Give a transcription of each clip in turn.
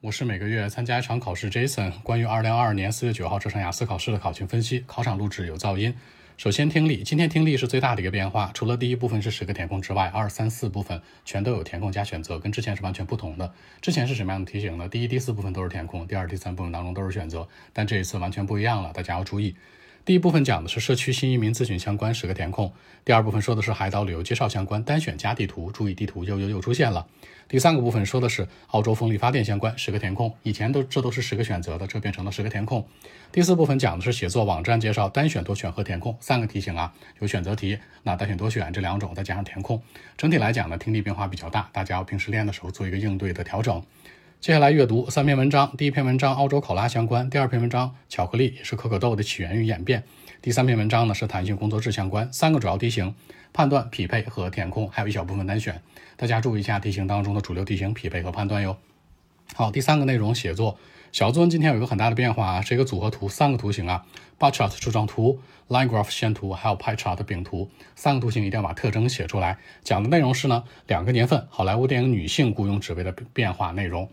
我是每个月参加一场考试，Jason。关于二零二二年四月九号这场雅思考试的考情分析，考场录制有噪音。首先听力，今天听力是最大的一个变化，除了第一部分是十个填空之外，二三四部分全都有填空加选择，跟之前是完全不同的。之前是什么样的题型呢？第一、第四部分都是填空，第二、第三部分当中都是选择，但这一次完全不一样了，大家要注意。第一部分讲的是社区新移民咨询相关十个填空，第二部分说的是海岛旅游介绍相关单选加地图，注意地图又又又出现了。第三个部分说的是澳洲风力发电相关十个填空，以前都这都是十个选择的，这变成了十个填空。第四部分讲的是写作网站介绍单选多选和填空三个题型啊，有选择题，那单选多选这两种，再加上填空，整体来讲呢听力变化比较大，大家要平时练的时候做一个应对的调整。接下来阅读三篇文章，第一篇文章澳洲考拉相关，第二篇文章巧克力是可可豆的起源与演变，第三篇文章呢是弹性工作制相关。三个主要题型：判断、匹配和填空，还有一小部分单选。大家注意一下题型当中的主流题型匹配和判断哟。好，第三个内容写作小作文今天有一个很大的变化啊，是一个组合图，三个图形啊，bar chart 柱状图、line graph 线图，还有 pie chart 饼图，三个图形一定要把特征写出来。讲的内容是呢，两个年份好莱坞电影女性雇佣职位的变化内容。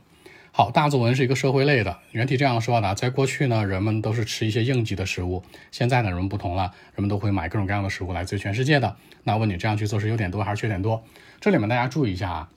好，大作文是一个社会类的。原题这样说的：在过去呢，人们都是吃一些应急的食物。现在呢，人们不同了，人们都会买各种各样的食物来自于全世界的。那问你这样去做是优点多还是缺点多？这里面大家注意一下啊，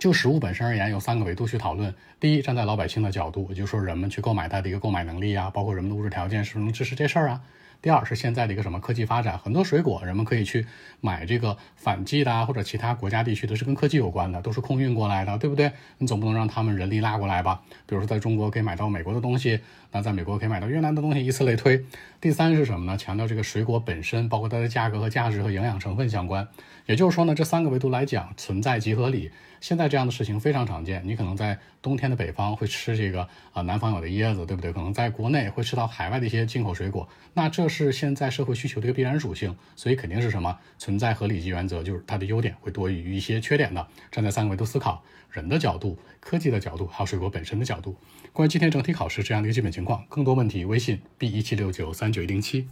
就食物本身而言，有三个维度去讨论。第一，站在老百姓的角度，也就是说人们去购买它的一个购买能力啊，包括人们的物质条件是不是能支持这事儿啊。第二是现在的一个什么科技发展，很多水果人们可以去买这个反季的啊，或者其他国家地区的是跟科技有关的，都是空运过来的，对不对？你总不能让他们人力拉过来吧？比如说在中国可以买到美国的东西，那在美国可以买到越南的东西，以此类推。第三是什么呢？强调这个水果本身，包括它的价格和价值和营养成分相关。也就是说呢，这三个维度来讲存在即合理。现在这样的事情非常常见，你可能在冬天的北方会吃这个啊南方有的椰子，对不对？可能在国内会吃到海外的一些进口水果，那这是现在社会需求的一个必然属性，所以肯定是什么存在合理及原则，就是它的优点会多于一些缺点的。站在三个维度思考，人的角度、科技的角度，还有水果本身的角度。关于今天整体考试这样的一个基本情况，更多问题微信 b 一七六九三九一零七。